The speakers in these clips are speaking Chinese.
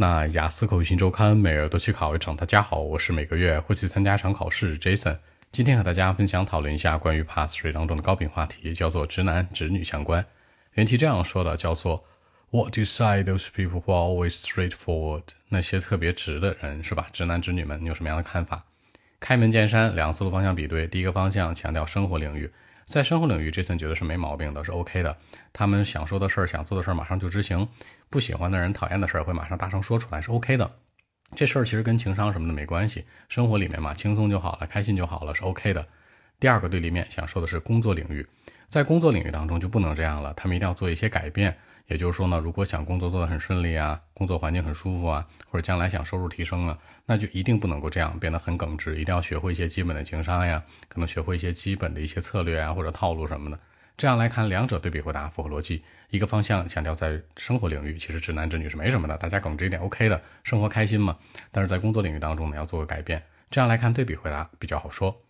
那雅思口语新周刊每日都去考一场。大家好，我是每个月会去参加一场考试 Jason。今天和大家分享讨论一下关于 Passage 当中的高频话题，叫做直男直女相关。原题这样说的，叫做 What do you say those people who are always straightforward？那些特别直的人是吧？直男直女们，你有什么样的看法？开门见山，两个思路方向比对。第一个方向强调生活领域。在生活领域，Jason 觉得是没毛病的，是 OK 的。他们想说的事儿、想做的事儿，马上就执行；不喜欢的人、讨厌的事儿，会马上大声说出来，是 OK 的。这事儿其实跟情商什么的没关系，生活里面嘛，轻松就好了，开心就好了，是 OK 的。第二个对立面想说的是工作领域，在工作领域当中就不能这样了，他们一定要做一些改变。也就是说呢，如果想工作做得很顺利啊，工作环境很舒服啊，或者将来想收入提升啊，那就一定不能够这样变得很耿直，一定要学会一些基本的情商呀，可能学会一些基本的一些策略啊或者套路什么的。这样来看，两者对比回答符合逻辑。一个方向强调在生活领域，其实直男直女是没什么的，大家耿直一点 OK 的，生活开心嘛。但是在工作领域当中呢，要做个改变。这样来看，对比回答比较好说。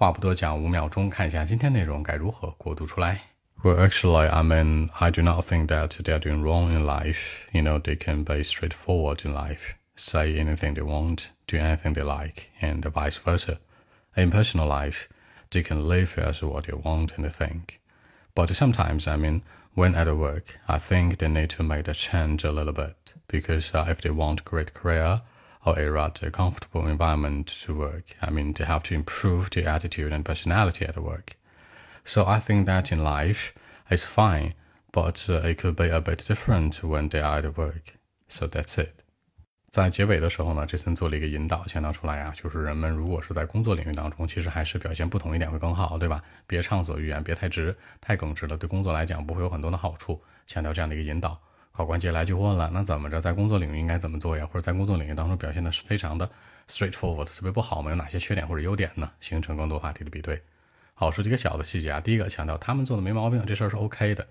话不多讲，五秒钟看一下今天内容该如何过渡出来。Well, actually, I mean, I do not think that they're doing wrong in life. You know, they can be straightforward in life, say anything they want, do anything they like, and vice versa. In personal life, they can live as what they want and think. But sometimes, I mean, when at work, I think they need to make the change a little bit because uh, if they want a great career or a rather comfortable environment to work, I mean, they have to improve their attitude and personality at work. So I think that in life it's fine, but uh, it could be a bit different when they are at work. So that's it. 在结尾的时候呢，这森做了一个引导，强调出来啊，就是人们如果是在工作领域当中，其实还是表现不同一点会更好，对吧？别畅所欲言，别太直，太耿直了，对工作来讲不会有很多的好处。强调这样的一个引导。 考官接来就问了，那怎么着在工作领域应该怎么做呀？或者在工作领域当中表现的是非常的 straightforward，特别不好吗？有哪些缺点或者优点呢？形成更多话题的比对。好，说几个小的细节啊。第一个强调他们做的没毛病，这事儿是 OK 的。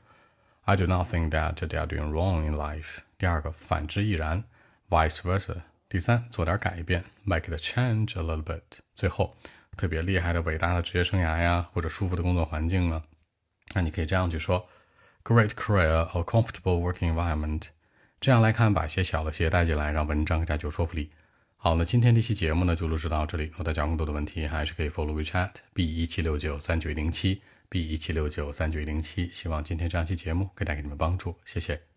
I do not think that they are doing wrong in life。第二个，反之亦然，vice versa。第三，做点改变，make the change a little bit。最后，特别厉害的、伟大的职业生涯呀，或者舒服的工作环境啊，那你可以这样去说：great career or comfortable working environment。这样来看，把一些小的细节带进来，让文章更加具有说服力。好，那今天这期节目呢就录制到这里。如果大家更多的问题，还是可以 follow WeChat b 一七六九三九一零七 b 一七六九三九一零七。希望今天这样期节目可以带给你们帮助，谢谢。